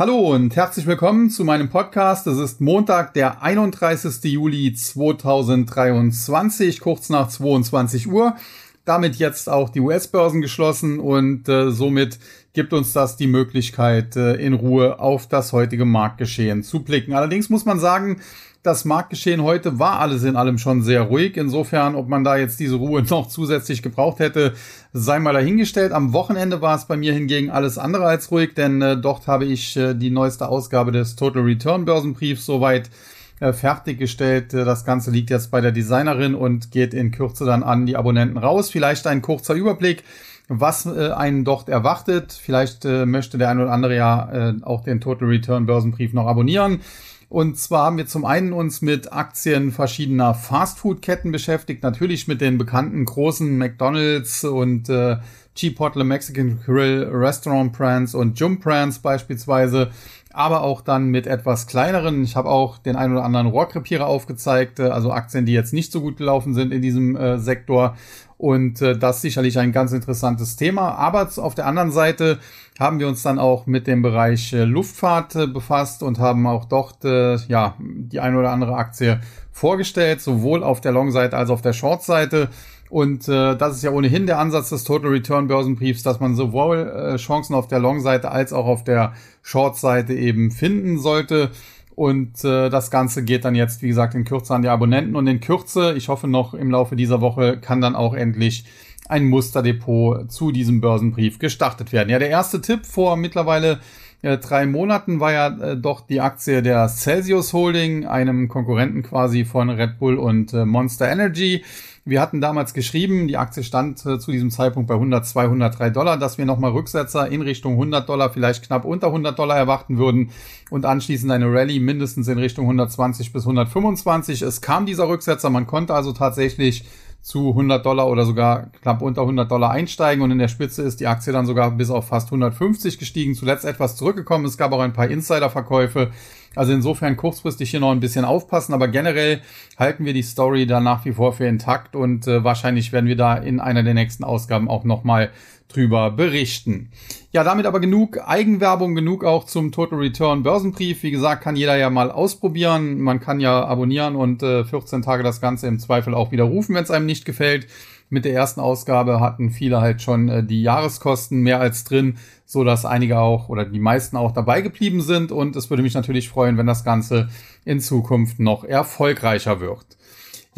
Hallo und herzlich willkommen zu meinem Podcast. Es ist Montag, der 31. Juli 2023, kurz nach 22 Uhr. Damit jetzt auch die US-Börsen geschlossen und äh, somit gibt uns das die Möglichkeit, äh, in Ruhe auf das heutige Marktgeschehen zu blicken. Allerdings muss man sagen, das Marktgeschehen heute war alles in allem schon sehr ruhig. Insofern, ob man da jetzt diese Ruhe noch zusätzlich gebraucht hätte, sei mal dahingestellt. Am Wochenende war es bei mir hingegen alles andere als ruhig, denn äh, dort habe ich äh, die neueste Ausgabe des Total Return Börsenbriefs soweit äh, fertiggestellt. Äh, das Ganze liegt jetzt bei der Designerin und geht in Kürze dann an die Abonnenten raus. Vielleicht ein kurzer Überblick was äh, einen dort erwartet. Vielleicht möchte der ein oder andere ja auch den Total Return Börsenbrief noch abonnieren. Und zwar haben wir zum einen uns mit Aktien verschiedener Fastfood-Ketten beschäftigt, natürlich mit den bekannten großen McDonald's und äh, Chipotle Mexican Grill Restaurant Brands und Jump Brands beispielsweise, aber auch dann mit etwas kleineren. Ich habe auch den ein oder anderen Rohrkrepierer aufgezeigt, äh, also Aktien, die jetzt nicht so gut gelaufen sind in diesem äh, Sektor. Und äh, das sicherlich ein ganz interessantes Thema. Aber auf der anderen Seite haben wir uns dann auch mit dem Bereich äh, Luftfahrt äh, befasst und haben auch dort äh, ja die eine oder andere Aktie vorgestellt, sowohl auf der Long-Seite als auch auf der Short-Seite. Und äh, das ist ja ohnehin der Ansatz des Total Return Börsenbriefs, dass man sowohl äh, Chancen auf der Long-Seite als auch auf der Short-Seite eben finden sollte. Und äh, das Ganze geht dann jetzt, wie gesagt, in Kürze an die Abonnenten. Und in Kürze, ich hoffe noch im Laufe dieser Woche, kann dann auch endlich ein Musterdepot zu diesem Börsenbrief gestartet werden. Ja, der erste Tipp vor mittlerweile äh, drei Monaten war ja äh, doch die Aktie der Celsius Holding, einem Konkurrenten quasi von Red Bull und äh, Monster Energy. Wir hatten damals geschrieben, die Aktie stand äh, zu diesem Zeitpunkt bei 100, 203 Dollar, dass wir nochmal Rücksetzer in Richtung 100 Dollar, vielleicht knapp unter 100 Dollar erwarten würden und anschließend eine Rallye mindestens in Richtung 120 bis 125. Es kam dieser Rücksetzer, man konnte also tatsächlich zu 100 Dollar oder sogar knapp unter 100 Dollar einsteigen und in der Spitze ist die Aktie dann sogar bis auf fast 150 gestiegen, zuletzt etwas zurückgekommen. Es gab auch ein paar Insiderverkäufe. Also insofern kurzfristig hier noch ein bisschen aufpassen, aber generell halten wir die Story da nach wie vor für intakt und äh, wahrscheinlich werden wir da in einer der nächsten Ausgaben auch nochmal drüber berichten. Ja, damit aber genug Eigenwerbung, genug auch zum Total Return Börsenbrief. Wie gesagt, kann jeder ja mal ausprobieren. Man kann ja abonnieren und äh, 14 Tage das Ganze im Zweifel auch widerrufen, wenn es einem nicht gefällt. Mit der ersten Ausgabe hatten viele halt schon äh, die Jahreskosten mehr als drin, so dass einige auch oder die meisten auch dabei geblieben sind. Und es würde mich natürlich freuen, wenn das Ganze in Zukunft noch erfolgreicher wird.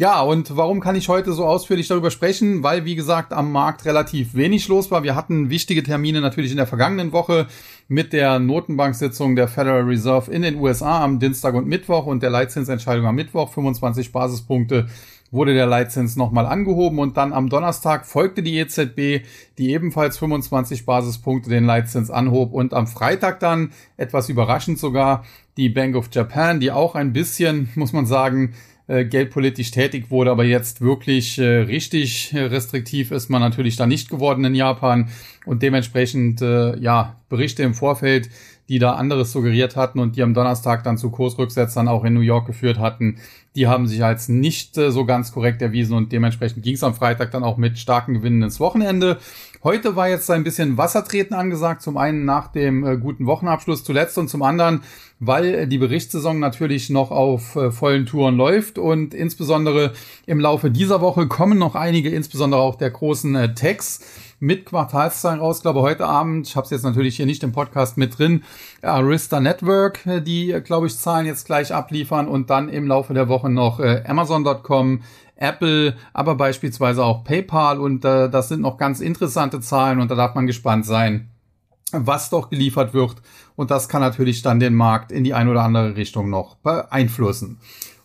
Ja, und warum kann ich heute so ausführlich darüber sprechen? Weil, wie gesagt, am Markt relativ wenig los war. Wir hatten wichtige Termine natürlich in der vergangenen Woche mit der Notenbank-Sitzung der Federal Reserve in den USA am Dienstag und Mittwoch und der Leitzinsentscheidung am Mittwoch, 25 Basispunkte wurde der Leitzins nochmal angehoben und dann am Donnerstag folgte die EZB, die ebenfalls 25 Basispunkte den Leitzins anhob und am Freitag dann, etwas überraschend sogar, die Bank of Japan, die auch ein bisschen, muss man sagen, äh, geldpolitisch tätig wurde, aber jetzt wirklich äh, richtig restriktiv ist man natürlich da nicht geworden in Japan und dementsprechend äh, ja Berichte im Vorfeld, die da anderes suggeriert hatten und die am Donnerstag dann zu Kursrücksetzern auch in New York geführt hatten, die haben sich als nicht äh, so ganz korrekt erwiesen und dementsprechend ging es am Freitag dann auch mit starken Gewinnen ins Wochenende. Heute war jetzt ein bisschen Wassertreten angesagt, zum einen nach dem äh, guten Wochenabschluss zuletzt und zum anderen, weil die Berichtssaison natürlich noch auf äh, vollen Touren läuft und insbesondere im Laufe dieser Woche kommen noch einige, insbesondere auch der großen äh, Techs mit Quartalszahlen raus. Ich glaube, heute Abend, ich habe es jetzt natürlich hier nicht im Podcast mit drin, Arista Network, äh, die, äh, glaube ich, Zahlen jetzt gleich abliefern und dann im Laufe der Woche noch äh, Amazon.com, Apple, aber beispielsweise auch PayPal und äh, das sind noch ganz interessante Zahlen und da darf man gespannt sein, was doch geliefert wird und das kann natürlich dann den Markt in die eine oder andere Richtung noch beeinflussen.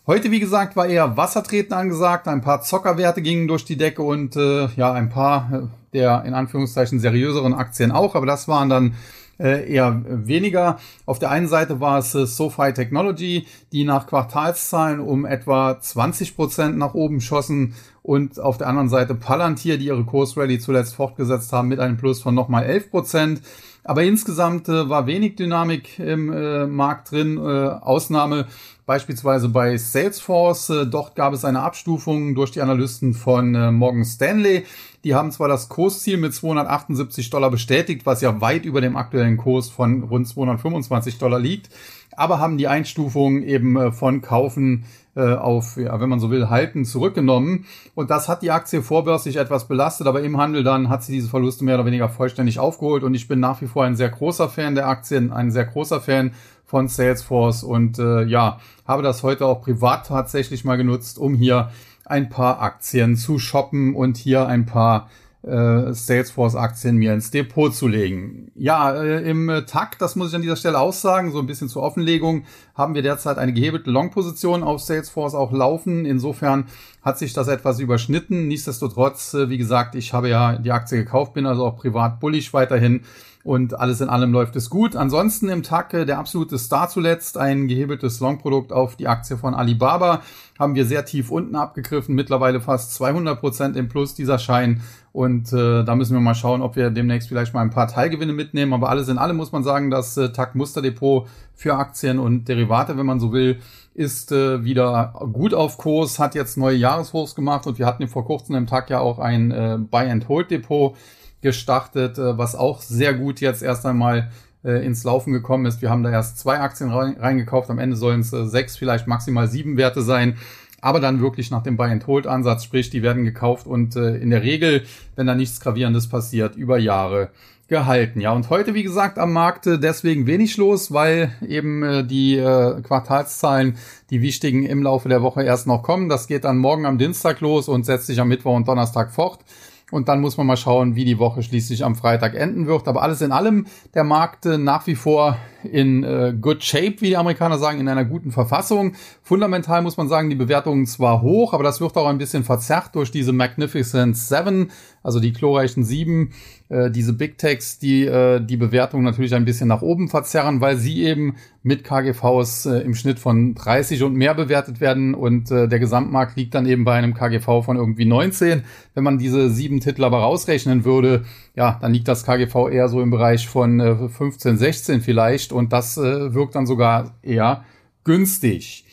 Heute, wie gesagt, war eher Wassertreten angesagt. Ein paar Zockerwerte gingen durch die Decke und äh, ja, ein paar der in Anführungszeichen seriöseren Aktien auch, aber das waren dann äh, eher weniger. Auf der einen Seite war es äh, SoFi Technology, die nach Quartalszahlen um etwa 20 Prozent nach oben schossen und auf der anderen Seite Palantir, die ihre Kursrally zuletzt fortgesetzt haben mit einem Plus von nochmal 11 Prozent. Aber insgesamt äh, war wenig Dynamik im äh, Markt drin. Äh, Ausnahme beispielsweise bei Salesforce. Äh, dort gab es eine Abstufung durch die Analysten von äh, Morgan Stanley. Die haben zwar das Kursziel mit 278 Dollar bestätigt, was ja weit über dem aktuellen Kurs von rund 225 Dollar liegt, aber haben die Einstufung eben äh, von Kaufen äh, auf, ja, wenn man so will, halten zurückgenommen. Und das hat die Aktie vorbörslich etwas belastet, aber im Handel dann hat sie diese Verluste mehr oder weniger vollständig aufgeholt. Und ich bin nach wie vor ein sehr großer Fan der Aktien, ein sehr großer Fan von Salesforce und äh, ja, habe das heute auch privat tatsächlich mal genutzt, um hier ein paar Aktien zu shoppen und hier ein paar äh, Salesforce-Aktien mir ins Depot zu legen. Ja, äh, im Takt, das muss ich an dieser Stelle aussagen, so ein bisschen zur Offenlegung, haben wir derzeit eine gehebelte Long-Position auf Salesforce auch laufen. Insofern hat sich das etwas überschnitten. Nichtsdestotrotz, äh, wie gesagt, ich habe ja die Aktie gekauft, bin also auch privat bullig weiterhin und alles in allem läuft es gut. Ansonsten im Tag der absolute Star zuletzt, ein gehebeltes Long-Produkt auf die Aktie von Alibaba, haben wir sehr tief unten abgegriffen, mittlerweile fast 200 Prozent im Plus dieser Schein und äh, da müssen wir mal schauen, ob wir demnächst vielleicht mal ein paar Teilgewinne mitnehmen. Aber alles in allem muss man sagen, das äh, TAC Musterdepot für Aktien und Derivate, wenn man so will, ist äh, wieder gut auf Kurs, hat jetzt neue Jahreshochs gemacht und wir hatten vor kurzem im Tag ja auch ein äh, Buy-and-Hold-Depot gestartet, äh, was auch sehr gut jetzt erst einmal äh, ins Laufen gekommen ist. Wir haben da erst zwei Aktien reingekauft, am Ende sollen es äh, sechs, vielleicht maximal sieben Werte sein. Aber dann wirklich nach dem Buy-and-Hold-Ansatz, sprich, die werden gekauft und in der Regel, wenn da nichts Gravierendes passiert, über Jahre gehalten. Ja, und heute, wie gesagt, am Markt deswegen wenig los, weil eben die Quartalszahlen, die wichtigen im Laufe der Woche erst noch kommen. Das geht dann morgen am Dienstag los und setzt sich am Mittwoch und Donnerstag fort. Und dann muss man mal schauen, wie die Woche schließlich am Freitag enden wird. Aber alles in allem, der Markt äh, nach wie vor in äh, good shape, wie die Amerikaner sagen, in einer guten Verfassung. Fundamental muss man sagen, die Bewertungen zwar hoch, aber das wird auch ein bisschen verzerrt durch diese Magnificent Seven, also die glorreichen Sieben, äh, diese Big Techs, die äh, die Bewertung natürlich ein bisschen nach oben verzerren, weil sie eben mit KGVs äh, im Schnitt von 30 und mehr bewertet werden und äh, der Gesamtmarkt liegt dann eben bei einem KGV von irgendwie 19. Wenn man diese sieben Titel aber rausrechnen würde, ja, dann liegt das KGV eher so im Bereich von äh, 15, 16 vielleicht und das äh, wirkt dann sogar eher günstig.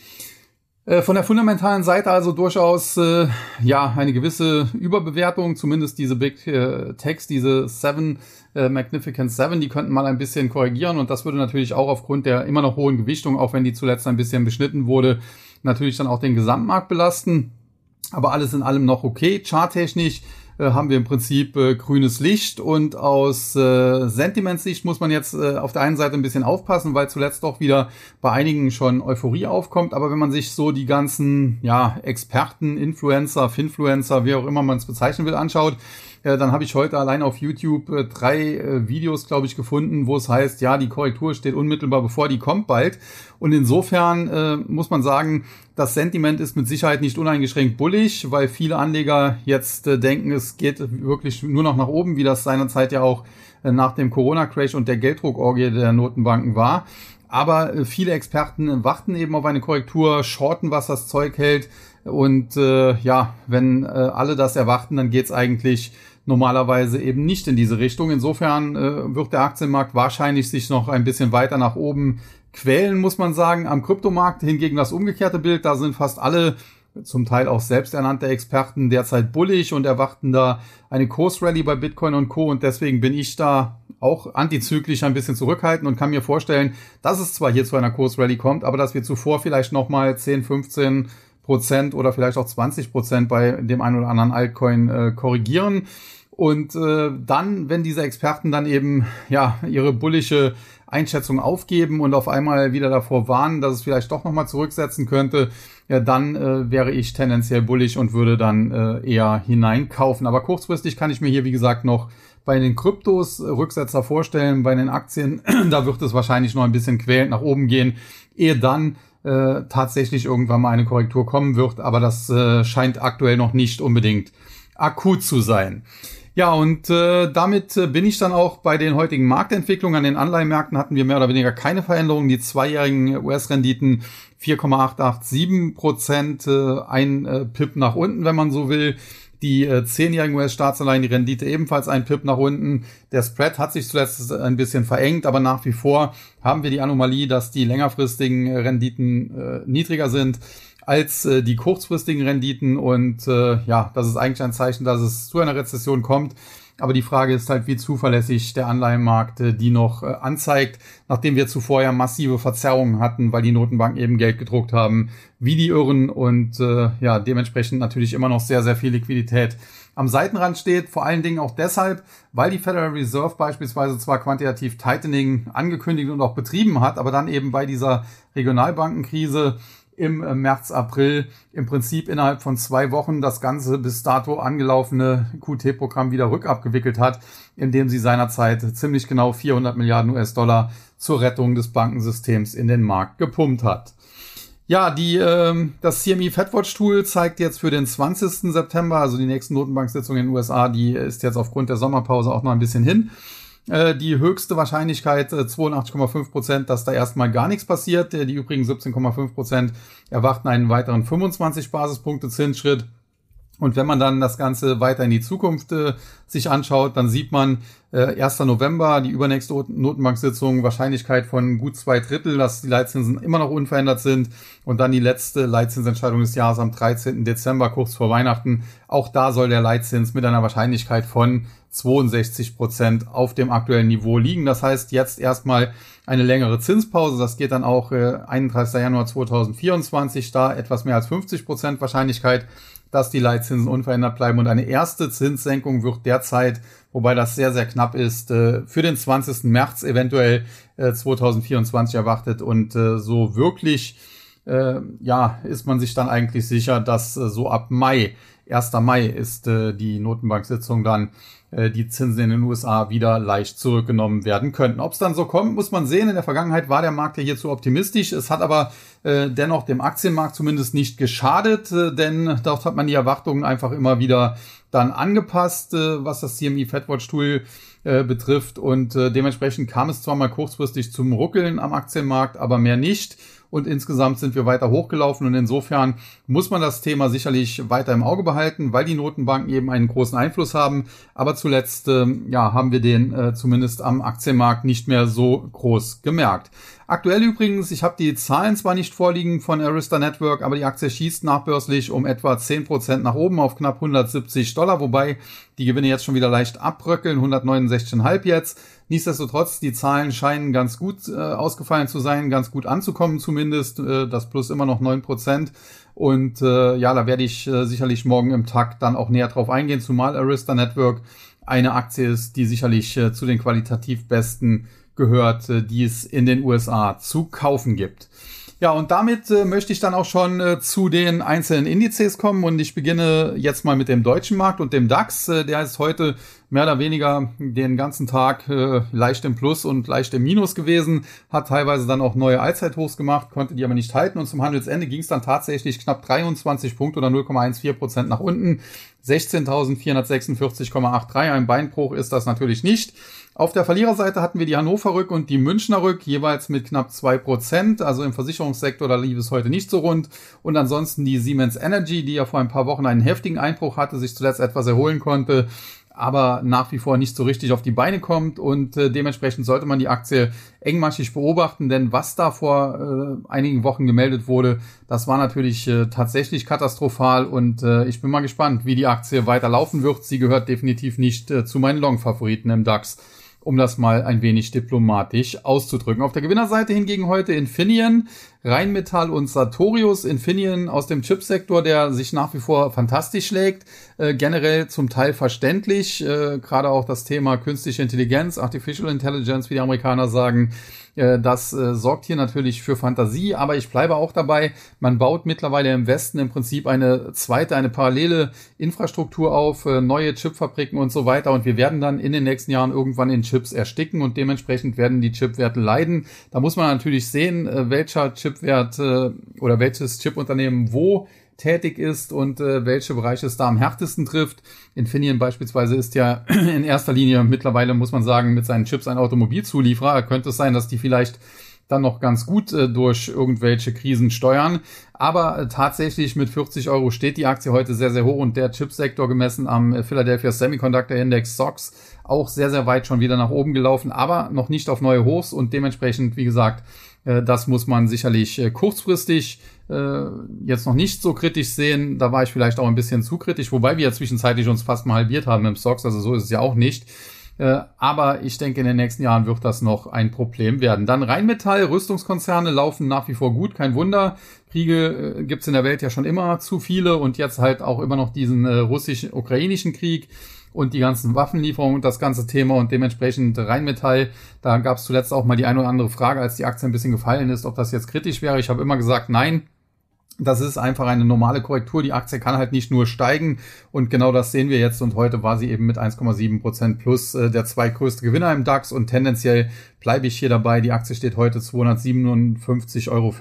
Äh, von der fundamentalen Seite also durchaus äh, ja eine gewisse Überbewertung, zumindest diese Big äh, Techs, diese Seven äh, Magnificent Seven, die könnten mal ein bisschen korrigieren und das würde natürlich auch aufgrund der immer noch hohen Gewichtung, auch wenn die zuletzt ein bisschen beschnitten wurde, natürlich dann auch den Gesamtmarkt belasten. Aber alles in allem noch okay. Charttechnisch äh, haben wir im Prinzip äh, grünes Licht und aus äh, Sentimentssicht muss man jetzt äh, auf der einen Seite ein bisschen aufpassen, weil zuletzt doch wieder bei einigen schon Euphorie aufkommt. Aber wenn man sich so die ganzen ja, Experten, Influencer, Finfluencer, wie auch immer man es bezeichnen will, anschaut, äh, dann habe ich heute allein auf YouTube äh, drei äh, Videos, glaube ich, gefunden, wo es heißt, ja, die Korrektur steht unmittelbar bevor, die kommt bald. Und insofern äh, muss man sagen, das Sentiment ist mit Sicherheit nicht uneingeschränkt bullig, weil viele Anleger jetzt äh, denken, es geht wirklich nur noch nach oben, wie das seinerzeit ja auch äh, nach dem Corona-Crash und der Gelddruckorgie der Notenbanken war. Aber viele Experten warten eben auf eine Korrektur, shorten, was das Zeug hält. Und äh, ja, wenn äh, alle das erwarten, dann geht's eigentlich normalerweise eben nicht in diese Richtung. Insofern äh, wird der Aktienmarkt wahrscheinlich sich noch ein bisschen weiter nach oben quälen, muss man sagen. Am Kryptomarkt hingegen das umgekehrte Bild. Da sind fast alle zum Teil auch selbsternannte Experten derzeit bullig und erwarten da eine Kursrally bei Bitcoin und Co. Und deswegen bin ich da auch antizyklisch ein bisschen zurückhaltend und kann mir vorstellen, dass es zwar hier zu einer Kursrally kommt, aber dass wir zuvor vielleicht nochmal 10, 15 Prozent oder vielleicht auch 20 Prozent bei dem einen oder anderen Altcoin äh, korrigieren. Und äh, dann, wenn diese Experten dann eben ja ihre bullische Einschätzung aufgeben und auf einmal wieder davor warnen, dass es vielleicht doch nochmal zurücksetzen könnte, ja, dann äh, wäre ich tendenziell bullig und würde dann äh, eher hineinkaufen. Aber kurzfristig kann ich mir hier, wie gesagt, noch bei den Kryptos Rücksetzer vorstellen, bei den Aktien, da wird es wahrscheinlich noch ein bisschen quälend nach oben gehen, ehe dann äh, tatsächlich irgendwann mal eine Korrektur kommen wird, aber das äh, scheint aktuell noch nicht unbedingt akut zu sein. Ja, und äh, damit äh, bin ich dann auch bei den heutigen Marktentwicklungen. An den Anleihenmärkten hatten wir mehr oder weniger keine Veränderungen. Die zweijährigen US-Renditen 4,887 Prozent, äh, ein äh, Pip nach unten, wenn man so will. Die äh, zehnjährigen US-Staatsanleihen, die Rendite ebenfalls ein Pip nach unten. Der Spread hat sich zuletzt ein bisschen verengt, aber nach wie vor haben wir die Anomalie, dass die längerfristigen Renditen äh, niedriger sind als äh, die kurzfristigen Renditen. Und äh, ja, das ist eigentlich ein Zeichen, dass es zu einer Rezession kommt. Aber die Frage ist halt, wie zuverlässig der Anleihenmarkt äh, die noch äh, anzeigt, nachdem wir zuvor ja massive Verzerrungen hatten, weil die Notenbanken eben Geld gedruckt haben, wie die Irren und äh, ja, dementsprechend natürlich immer noch sehr, sehr viel Liquidität am Seitenrand steht. Vor allen Dingen auch deshalb, weil die Federal Reserve beispielsweise zwar quantitativ Tightening angekündigt und auch betrieben hat, aber dann eben bei dieser Regionalbankenkrise im äh, März, April im Prinzip innerhalb von zwei Wochen das ganze bis dato angelaufene QT-Programm wieder rückabgewickelt hat, indem sie seinerzeit ziemlich genau 400 Milliarden US-Dollar zur Rettung des Bankensystems in den Markt gepumpt hat. Ja, die, ähm, das CME FedWatch Tool zeigt jetzt für den 20. September, also die nächsten Notenbanksitzung in den USA, die ist jetzt aufgrund der Sommerpause auch noch ein bisschen hin. Äh, die höchste Wahrscheinlichkeit äh, 82,5 Prozent, dass da erstmal gar nichts passiert. Äh, die übrigen 17,5 Prozent erwarten einen weiteren 25 Basispunkte Zinsschritt. Und wenn man dann das Ganze weiter in die Zukunft äh, sich anschaut, dann sieht man äh, 1. November, die übernächste Notenbanksitzung, Wahrscheinlichkeit von gut zwei Drittel, dass die Leitzinsen immer noch unverändert sind. Und dann die letzte Leitzinsentscheidung des Jahres am 13. Dezember, kurz vor Weihnachten. Auch da soll der Leitzins mit einer Wahrscheinlichkeit von 62 Prozent auf dem aktuellen Niveau liegen. Das heißt jetzt erstmal eine längere Zinspause. Das geht dann auch äh, 31. Januar 2024, da etwas mehr als 50 Prozent Wahrscheinlichkeit dass die Leitzinsen unverändert bleiben. Und eine erste Zinssenkung wird derzeit, wobei das sehr, sehr knapp ist, äh, für den 20. März eventuell 2024 äh, erwartet. Und äh, so wirklich, ja, ist man sich dann eigentlich sicher, dass so ab Mai 1. Mai ist äh, die Notenbank-Sitzung dann äh, die Zinsen in den USA wieder leicht zurückgenommen werden könnten. Ob es dann so kommt, muss man sehen. In der Vergangenheit war der Markt ja hier zu optimistisch. Es hat aber äh, dennoch dem Aktienmarkt zumindest nicht geschadet, äh, denn dort hat man die Erwartungen einfach immer wieder dann angepasst, äh, was das CME Fedwatch Tool äh, betrifft und äh, dementsprechend kam es zwar mal kurzfristig zum Ruckeln am Aktienmarkt, aber mehr nicht und insgesamt sind wir weiter hochgelaufen und insofern muss man das Thema sicherlich weiter im Auge behalten, weil die Notenbanken eben einen großen Einfluss haben. Aber zuletzt äh, ja, haben wir den äh, zumindest am Aktienmarkt nicht mehr so groß gemerkt. Aktuell übrigens, ich habe die Zahlen zwar nicht vorliegen von Arista Network, aber die Aktie schießt nachbörslich um etwa 10% nach oben auf knapp 170 Dollar, wobei die Gewinne jetzt schon wieder leicht abbröckeln, 169,5 jetzt. Nichtsdestotrotz, die Zahlen scheinen ganz gut äh, ausgefallen zu sein, ganz gut anzukommen zumindest. Äh, das Plus immer noch 9%. Und äh, ja, da werde ich äh, sicherlich morgen im Takt dann auch näher drauf eingehen, zumal Arista Network eine Aktie ist, die sicherlich äh, zu den qualitativ besten gehört, äh, die es in den USA zu kaufen gibt. Ja, und damit äh, möchte ich dann auch schon äh, zu den einzelnen Indizes kommen und ich beginne jetzt mal mit dem deutschen Markt und dem DAX. Äh, der ist heute mehr oder weniger den ganzen Tag äh, leicht im Plus und leicht im Minus gewesen, hat teilweise dann auch neue Allzeithochs gemacht, konnte die aber nicht halten und zum Handelsende ging es dann tatsächlich knapp 23 Punkte oder 0,14 Prozent nach unten. 16.446,83. Ein Beinbruch ist das natürlich nicht. Auf der Verliererseite hatten wir die Hannover Rück und die Münchner Rück, jeweils mit knapp zwei Prozent. Also im Versicherungssektor, da lief es heute nicht so rund. Und ansonsten die Siemens Energy, die ja vor ein paar Wochen einen heftigen Einbruch hatte, sich zuletzt etwas erholen konnte, aber nach wie vor nicht so richtig auf die Beine kommt und äh, dementsprechend sollte man die Aktie engmaschig beobachten, denn was da vor äh, einigen Wochen gemeldet wurde, das war natürlich äh, tatsächlich katastrophal und äh, ich bin mal gespannt, wie die Aktie weiterlaufen wird. Sie gehört definitiv nicht äh, zu meinen Long-Favoriten im DAX um das mal ein wenig diplomatisch auszudrücken. Auf der Gewinnerseite hingegen heute Infineon, Rheinmetall und Sartorius. Infineon aus dem Chipsektor, der sich nach wie vor fantastisch schlägt, äh, generell zum Teil verständlich, äh, gerade auch das Thema künstliche Intelligenz, Artificial Intelligence, wie die Amerikaner sagen, äh, das äh, sorgt hier natürlich für Fantasie, aber ich bleibe auch dabei, man baut mittlerweile im Westen im Prinzip eine zweite, eine parallele Infrastruktur auf, äh, neue Chipfabriken und so weiter und wir werden dann in den nächsten Jahren irgendwann in Chips ersticken und dementsprechend werden die Chipwerte leiden. Da muss man natürlich sehen, welcher Chipwert oder welches Chipunternehmen wo tätig ist und äh, welche Bereiche es da am härtesten trifft. Infineon beispielsweise ist ja in erster Linie mittlerweile, muss man sagen, mit seinen Chips ein Automobilzulieferer. Könnte es sein, dass die vielleicht dann noch ganz gut äh, durch irgendwelche Krisen steuern. Aber äh, tatsächlich mit 40 Euro steht die Aktie heute sehr, sehr hoch und der Chipsektor gemessen am äh, Philadelphia Semiconductor Index SOX auch sehr, sehr weit schon wieder nach oben gelaufen, aber noch nicht auf neue Hochs und dementsprechend, wie gesagt, Äh, das muss man sicherlich äh, kurzfristig äh, jetzt noch nicht so kritisch sehen. Da war ich vielleicht auch ein bisschen zu kritisch, wobei wir ja zwischenzeitlich uns fast mal halbiert haben im Stocks, also so ist es ja auch nicht. Äh, aber ich denke, in den nächsten Jahren wird das noch ein Problem werden. Dann Rheinmetall, Rüstungskonzerne laufen nach wie vor gut, kein Wunder. Kriege äh, gibt's in der Welt ja schon immer zu viele und jetzt halt auch immer noch diesen äh, russisch-ukrainischen Krieg und die ganzen Waffenlieferungen und das ganze Thema und dementsprechend Rheinmetall. Da gab es zuletzt auch mal die eine oder andere Frage, als die Aktie ein bisschen gefallen ist, ob das jetzt kritisch wäre. Ich habe immer gesagt, nein, das ist einfach eine normale Korrektur. Die Aktie kann halt nicht nur steigen. Und genau das sehen wir jetzt. Und heute war sie eben mit 1,7 Prozent plus äh, der zweitgrößte Gewinner im DAX. Und tendenziell bleibe ich hier dabei. Die Aktie steht heute 257,40 Euro.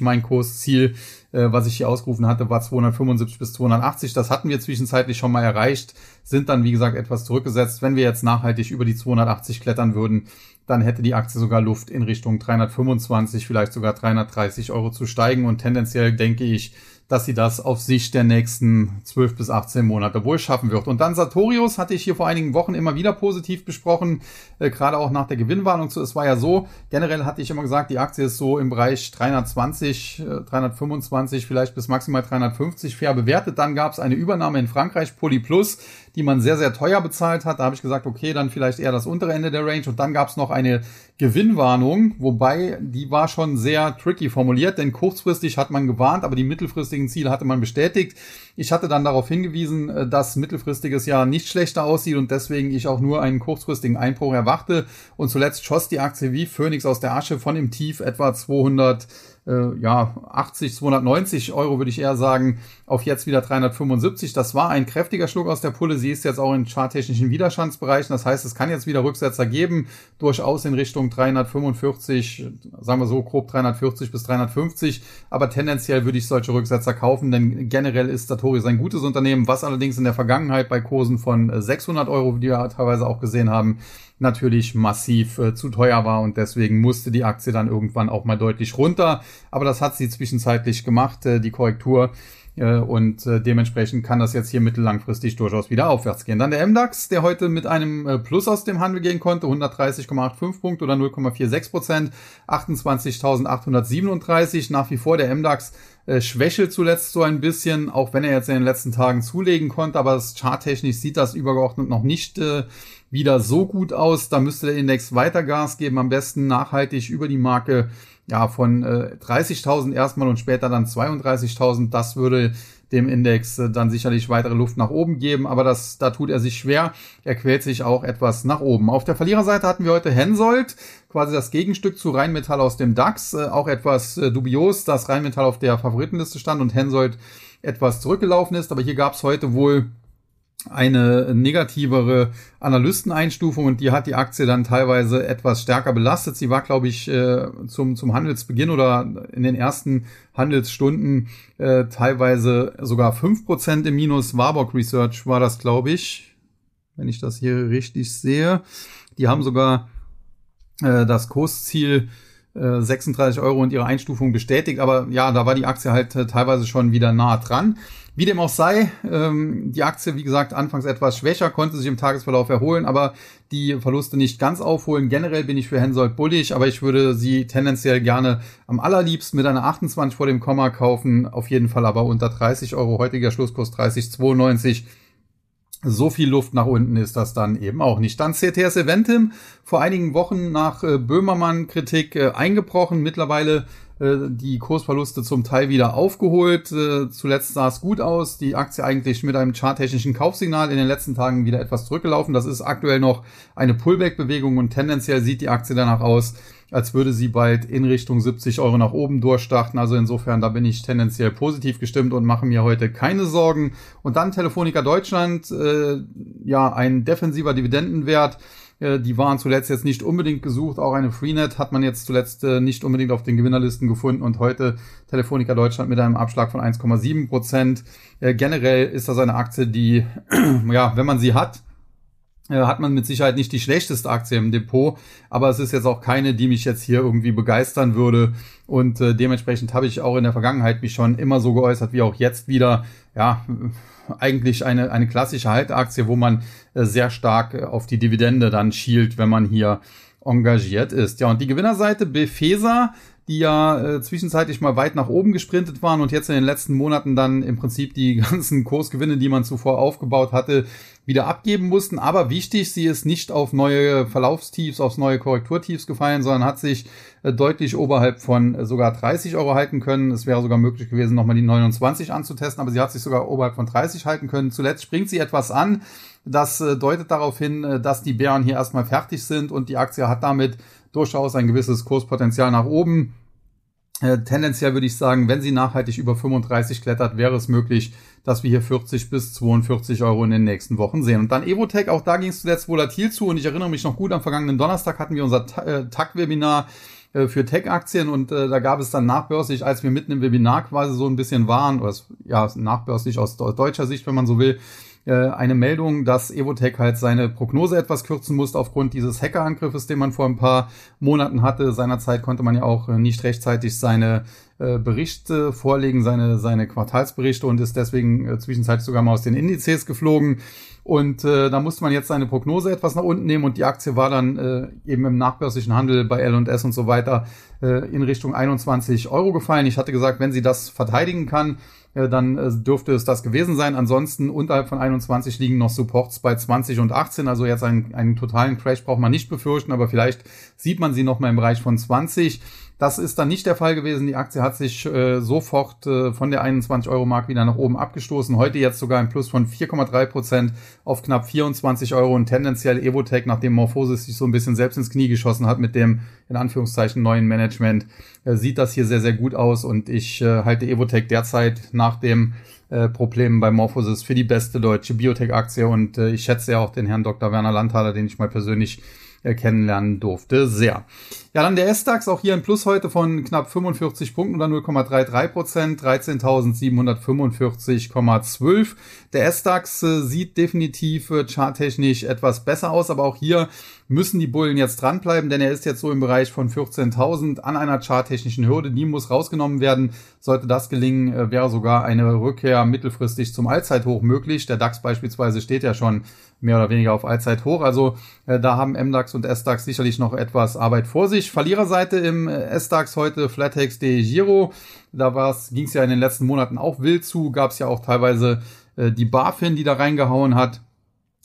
Mein Kursziel, äh, was ich hier ausgerufen hatte, war 275 bis 280. Das hatten wir zwischenzeitlich schon mal erreicht, sind dann, wie gesagt, etwas zurückgesetzt. Wenn wir jetzt nachhaltig über die 280 klettern würden, dann hätte die Aktie sogar Luft in Richtung 325, vielleicht sogar 330 Euro zu steigen. Und tendenziell denke ich, dass sie das auf Sicht der nächsten 12 bis 18 Monate wohl schaffen wird. Und dann Sartorius hatte ich hier vor einigen Wochen immer wieder positiv besprochen, äh, gerade auch nach der Gewinnwarnung. Es war ja so, generell hatte ich immer gesagt, die Aktie ist so im Bereich 320, äh, 325, vielleicht bis maximal 350 fair bewertet. Dann gab es eine Übernahme in Frankreich, Polyplus, die man sehr, sehr teuer bezahlt hat. Da habe ich gesagt, okay, dann vielleicht eher das untere Ende der Range. Und dann gab es noch eine Gewinnwarnung, wobei die war schon sehr tricky formuliert, denn kurzfristig hat man gewarnt, aber die mittelfristigen Ziele hatte man bestätigt. Ich hatte dann darauf hingewiesen, äh, dass mittelfristiges Jahr nicht schlechter aussieht und deswegen ich auch nur einen kurzfristigen Einbruch erwarte. Und zuletzt schoss die Aktie wie Phoenix aus der Asche von dem Tief etwa 200 äh, ja, 80, 290 Euro würde ich eher sagen, auf jetzt wieder 375. Das war ein kräftiger Schluck aus der Pulle. Sie ist jetzt auch in charttechnischen Widerstandsbereichen. Das heißt, es kann jetzt wieder Rücksetzer geben, durchaus in Richtung 345, sagen wir so grob 340 bis 350. Aber tendenziell würde ich solche Rücksetzer kaufen, denn generell ist Satori ein gutes Unternehmen, was allerdings in der Vergangenheit bei Kursen von 600 Euro, die wir teilweise auch gesehen haben, natürlich massiv äh, zu teuer war und deswegen musste die Aktie dann irgendwann auch mal deutlich runter. Aber das hat sie zwischenzeitlich gemacht, äh, die Korrektur. Äh, und äh, dementsprechend kann das jetzt hier mittellangfristig durchaus wieder aufwärts gehen. Dann der MDAX, der heute mit einem äh, Plus aus dem Handel gehen konnte, 130,85 Punkte oder 0,46 Prozent, 28.837. Nach wie vor der MDAX äh, schwächelt zuletzt so ein bisschen, auch wenn er jetzt in den letzten Tagen zulegen konnte, aber charttechnisch sieht das übergeordnet noch nicht äh, wieder so gut aus. Da müsste der Index weiter Gas geben, am besten nachhaltig über die Marke ja, von äh, 30.000 erstmal und später dann 32.000. Das würde dem Index äh, dann sicherlich weitere Luft nach oben geben, aber das, da tut er sich schwer. Er quält sich auch etwas nach oben. Auf der Verliererseite hatten wir heute Hensoldt, quasi das Gegenstück zu Rheinmetall aus dem DAX. Äh, auch etwas äh, dubios, dass Rheinmetall auf der Favoritenliste stand und Hensoldt etwas zurückgelaufen ist. Aber hier gab es heute wohl eine negativere Analysteneinstufung und die hat die Aktie dann teilweise etwas stärker belastet. Sie war, glaube ich, äh, zum, zum Handelsbeginn oder in den ersten Handelsstunden äh, teilweise sogar fünf Prozent im Minus. Warburg Research war das, glaube ich, wenn ich das hier richtig sehe. Die haben sogar äh, das Kursziel 36 äh, Euro und ihre Einstufung bestätigt, aber ja, da war die Aktie halt äh, teilweise schon wieder nah dran. Wie dem auch sei, ähm, die Aktie, wie gesagt, anfangs etwas schwächer, konnte sich im Tagesverlauf erholen, aber die Verluste nicht ganz aufholen. Generell bin ich für Hensoldt bullig, aber ich würde sie tendenziell gerne am allerliebsten mit einer 28 vor dem Komma kaufen, auf jeden Fall aber unter 30 Euro. Heutiger Schlusskurs 30,92 so viel Luft nach unten ist das dann eben auch nicht. Dann CTS Eventim, vor einigen Wochen nach äh, Böhmermann-Kritik äh, eingebrochen, mittlerweile die Kursverluste zum Teil wieder aufgeholt. Äh, zuletzt sah es gut aus, die Aktie eigentlich mit einem charttechnischen Kaufsignal in den letzten Tagen wieder etwas zurückgelaufen. Das ist aktuell noch eine Pullback-Bewegung und tendenziell sieht die Aktie danach aus, als würde sie bald in Richtung 70 Euro nach oben durchstarten. Also insofern, da bin ich tendenziell positiv gestimmt und mache mir heute keine Sorgen. Und dann Telefonica Deutschland, äh, ja, ein defensiver Dividendenwert. Äh, die waren zuletzt jetzt nicht unbedingt gesucht. Auch eine Freenet hat man jetzt zuletzt äh, nicht unbedingt auf den Gewinnerlisten gefunden. Und heute Telefonica Deutschland mit einem Abschlag von 1,7 Prozent. Äh, generell ist das eine Aktie, die, ja, wenn man sie hat, hat man mit Sicherheit nicht die schlechteste Aktie im Depot, aber es ist jetzt auch keine, die mich jetzt hier irgendwie begeistern würde. Und äh, dementsprechend habe ich auch in der Vergangenheit mich schon immer so geäußert, wie auch jetzt wieder. Ja, eigentlich eine, eine klassische Halteaktie, wo man äh, sehr stark äh, auf die Dividende dann schielt, wenn man hier engagiert ist. Ja, und die Gewinnerseite Befesa die ja äh, zwischenzeitlich mal weit nach oben gesprintet waren und jetzt in den letzten Monaten dann im Prinzip die ganzen Kursgewinne, die man zuvor aufgebaut hatte, wieder abgeben mussten. Aber wichtig, sie ist nicht auf neue Verlaufstiefs, aufs neue Korrekturtiefs gefallen, sondern hat sich äh, deutlich oberhalb von äh, sogar 30 Euro halten können. Es wäre sogar möglich gewesen, nochmal die 29 anzutesten, aber sie hat sich sogar oberhalb von 30 halten können. Zuletzt springt sie etwas an. Das äh, deutet darauf hin, dass die Bären hier erstmal fertig sind und die Aktie hat damit durchaus ein gewisses Kurspotenzial nach oben. Äh, tendenziell würde ich sagen, wenn sie nachhaltig über 35 klettert, wäre es möglich, dass wir hier 40 bis 42 Euro in den nächsten Wochen sehen. Und dann Evotech, auch da ging es zuletzt volatil zu und ich erinnere mich noch gut, am vergangenen Donnerstag hatten wir unser äh, TAC-Webinar äh, für Tech-Aktien und äh, da gab es dann nachbörslich, als wir mitten im Webinar quasi so ein bisschen waren, oder ja, nachbörslich aus deutscher Sicht, wenn man so will, äh, eine Meldung, dass Evotech halt seine Prognose etwas kürzen musste aufgrund dieses Hackerangriffes, den man vor ein paar Monaten hatte. Seinerzeit konnte man ja auch äh, nicht rechtzeitig seine äh, Berichte vorlegen, seine, seine Quartalsberichte und ist deswegen äh, zwischenzeitlich sogar mal aus den Indizes geflogen. Und äh, da musste man jetzt seine Prognose etwas nach unten nehmen und die Aktie war dann äh, eben im nachbörslichen Handel bei L&S und so weiter äh, in Richtung 21 Euro gefallen. Ich hatte gesagt, wenn sie das verteidigen kann, dann äh, dürfte es das gewesen sein. Ansonsten unterhalb von 21 liegen noch Supports bei 20 und 18. Also jetzt einen, einen totalen Crash braucht man nicht befürchten, aber vielleicht sieht man sie noch mal im Bereich von 20. Das ist dann nicht der Fall gewesen. Die Aktie hat sich äh, sofort äh, von der 21 Euro Mark wieder nach oben abgestoßen. Heute jetzt sogar ein Plus von 4,3 Prozent auf knapp 24 Euro und tendenziell Evotech, nachdem Morphosis sich so ein bisschen selbst ins Knie geschossen hat mit dem in Anführungszeichen neuen Management, äh, sieht das hier sehr, sehr gut aus und ich äh, halte Evotech derzeit nach dem äh, Problemen bei Morphosis für die beste deutsche Biotech-Aktie und äh, ich schätze ja auch den Herrn Dr. Werner Landhaler, den ich mal persönlich äh, kennenlernen durfte, sehr. Ja, dann der S-DAX, auch hier ein Plus heute von knapp 45 Punkten oder 0,33 Prozent, 13.745,12. Der S-DAX äh, sieht definitiv äh, charttechnisch etwas besser aus, aber auch hier müssen die Bullen jetzt dranbleiben, denn er ist jetzt so im Bereich von 14.000 an einer charttechnischen Hürde. Die muss rausgenommen werden. Sollte das gelingen, äh, wäre sogar eine Rückkehr mittelfristig zum Allzeithoch möglich. Der DAX beispielsweise steht ja schon mehr oder weniger auf Allzeithoch. Also da haben MDAX und SDAX sicherlich noch etwas Arbeit vor sich sich. Verliererseite im äh, S-DAX heute Flatex de Giro. Da ging es ja in den letzten Monaten auch wild zu. Gab es ja auch teilweise äh, die BaFin, die da reingehauen hat,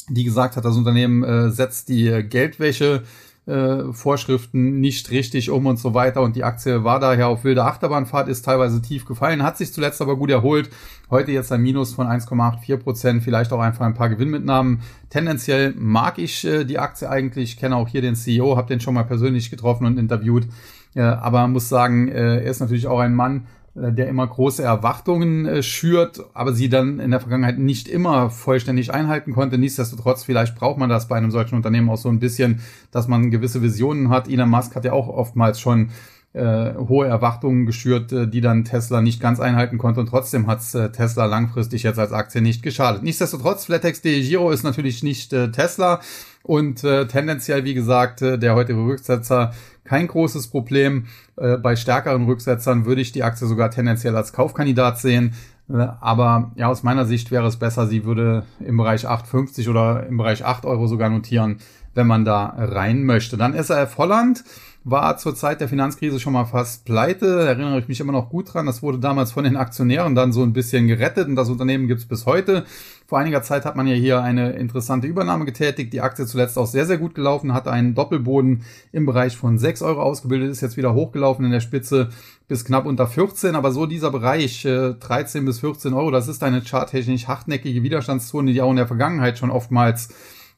die gesagt hat, das Unternehmen äh, setzt die äh, Geldwäsche äh, Vorschriften nicht richtig um und so weiter. Und die Aktie war daher auf wilder Achterbahnfahrt, ist teilweise tief gefallen, hat sich zuletzt aber gut erholt. Heute jetzt ein Minus von 1,84 Prozent, vielleicht auch einfach ein paar Gewinnmitnahmen. Tendenziell mag ich äh, die Aktie eigentlich, kenne auch hier den CEO, habe den schon mal persönlich getroffen und interviewt. Äh, aber muss sagen, äh, er ist natürlich auch ein Mann, der immer große Erwartungen äh, schürt, aber sie dann in der Vergangenheit nicht immer vollständig einhalten konnte. Nichtsdestotrotz, vielleicht braucht man das bei einem solchen Unternehmen auch so ein bisschen, dass man gewisse Visionen hat. Elon Musk hat ja auch oftmals schon äh, hohe Erwartungen geschürt, äh, die dann Tesla nicht ganz einhalten konnte und trotzdem hat äh, Tesla langfristig jetzt als Aktie nicht geschadet. Nichtsdestotrotz, Flatex de Giro ist natürlich nicht äh, Tesla und äh, tendenziell, wie gesagt, äh, der heutige Rücksetzer kein großes Problem. Äh, bei stärkeren Rücksetzern würde ich die Aktie sogar tendenziell als Kaufkandidat sehen. Äh, aber ja, aus meiner Sicht wäre es besser, sie würde im Bereich 8,50 oder im Bereich 8 Euro sogar notieren, wenn man da rein möchte. Dann SRF Holland war zur Zeit der Finanzkrise schon mal fast pleite. erinnere ich mich immer noch gut dran. Das wurde damals von den Aktionären dann so ein bisschen gerettet und das Unternehmen gibt es bis heute. Vor einiger Zeit hat man ja hier eine interessante Übernahme getätigt. Die Aktie zuletzt auch sehr, sehr gut gelaufen, hat einen Doppelboden im Bereich von 6 Euro ausgebildet, ist jetzt wieder hochgelaufen in der Spitze bis knapp unter 14. Aber so dieser Bereich äh, 13 bis 14 Euro, das ist eine charttechnisch hartnäckige Widerstandszone, die auch in der Vergangenheit schon oftmals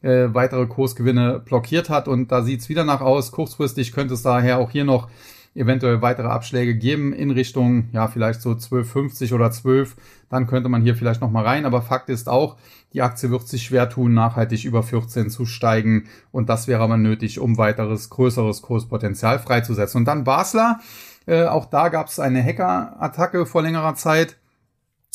äh, weitere Kursgewinne blockiert hat. Und da sieht's wieder nach aus. Kurzfristig könnte es daher auch hier noch eventuell weitere Abschläge geben in Richtung, ja, vielleicht so 12,50 oder 12. Dann könnte man hier vielleicht noch mal rein. Aber Fakt ist auch, die Aktie wird sich schwer tun, nachhaltig über 14 zu steigen. Und das wäre aber nötig, um weiteres, größeres Kurspotenzial freizusetzen. Und dann Basler. Äh, auch da gab es eine Hacker-Attacke vor längerer Zeit.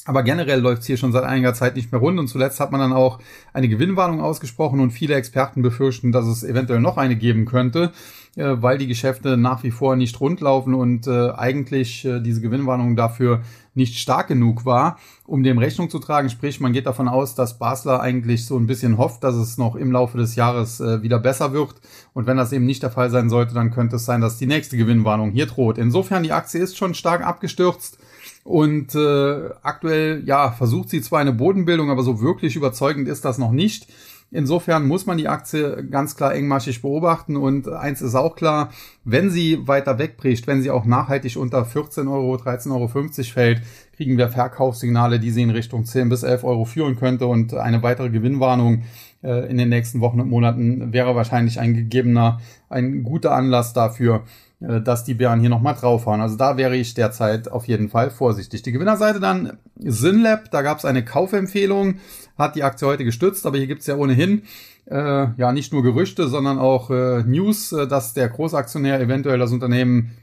Aber generell läuft es hier schon seit einiger Zeit nicht mehr rund und zuletzt hat man dann auch eine Gewinnwarnung ausgesprochen und viele Experten befürchten, dass es eventuell noch eine geben könnte, äh, weil die Geschäfte nach wie vor nicht rundlaufen und äh, eigentlich äh, diese Gewinnwarnung dafür nicht stark genug war, um dem Rechnung zu tragen. Sprich, man geht davon aus, dass Basler eigentlich so ein bisschen hofft, dass es noch im Laufe des Jahres äh, wieder besser wird. Und wenn das eben nicht der Fall sein sollte, dann könnte es sein, dass die nächste Gewinnwarnung hier droht. Insofern, die Aktie ist schon stark abgestürzt. Und äh, aktuell, ja, versucht sie zwar eine Bodenbildung, aber so wirklich überzeugend ist das noch nicht. Insofern muss man die Aktie ganz klar engmaschig beobachten und eins ist auch klar, wenn sie weiter wegbricht, wenn sie auch nachhaltig unter 14 Euro, 13,50 Euro fällt, kriegen wir Verkaufssignale, die sie in Richtung 10 bis 11 Euro führen könnte und eine weitere Gewinnwarnung äh, in den nächsten Wochen und Monaten wäre wahrscheinlich ein gegebener, ein guter Anlass dafür, äh, dass die Bären hier nochmal draufhauen. Also da wäre ich derzeit auf jeden Fall vorsichtig. Die Gewinnerseite dann Synlab, da gab es eine Kaufempfehlung, hat die Aktie heute gestützt, aber hier gibt's ja ohnehin äh, ja nicht nur Gerüchte, sondern auch äh, News, äh, dass der Großaktionär eventuell das Unternehmen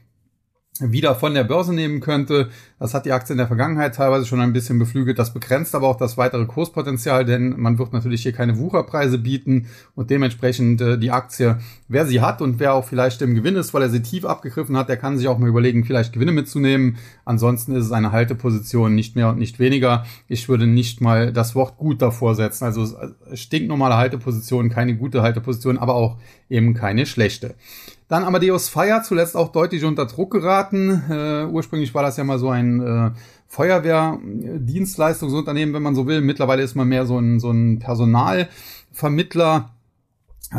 wieder von der Börse nehmen könnte. Das hat die Aktie in der Vergangenheit teilweise schon ein bisschen beflügelt. Das begrenzt aber auch das weitere Kurspotenzial, denn man wird natürlich hier keine Wucherpreise bieten und dementsprechend äh, die Aktie, wer sie hat und wer auch vielleicht im Gewinn ist, weil er sie tief abgegriffen hat, der kann sich auch mal überlegen, vielleicht Gewinne mitzunehmen. Ansonsten ist es eine Halteposition, nicht mehr und nicht weniger. Ich würde nicht mal das Wort gut davor setzen. Also stinknormale Halteposition, keine gute Halteposition, aber auch eben keine schlechte. Dann Amadeus Fire, zuletzt auch deutlich unter Druck geraten. Äh, ursprünglich war das ja mal so ein äh, Feuerwehrdienstleistungsunternehmen, wenn man so will. Mittlerweile ist man mehr so ein, so ein Personalvermittler.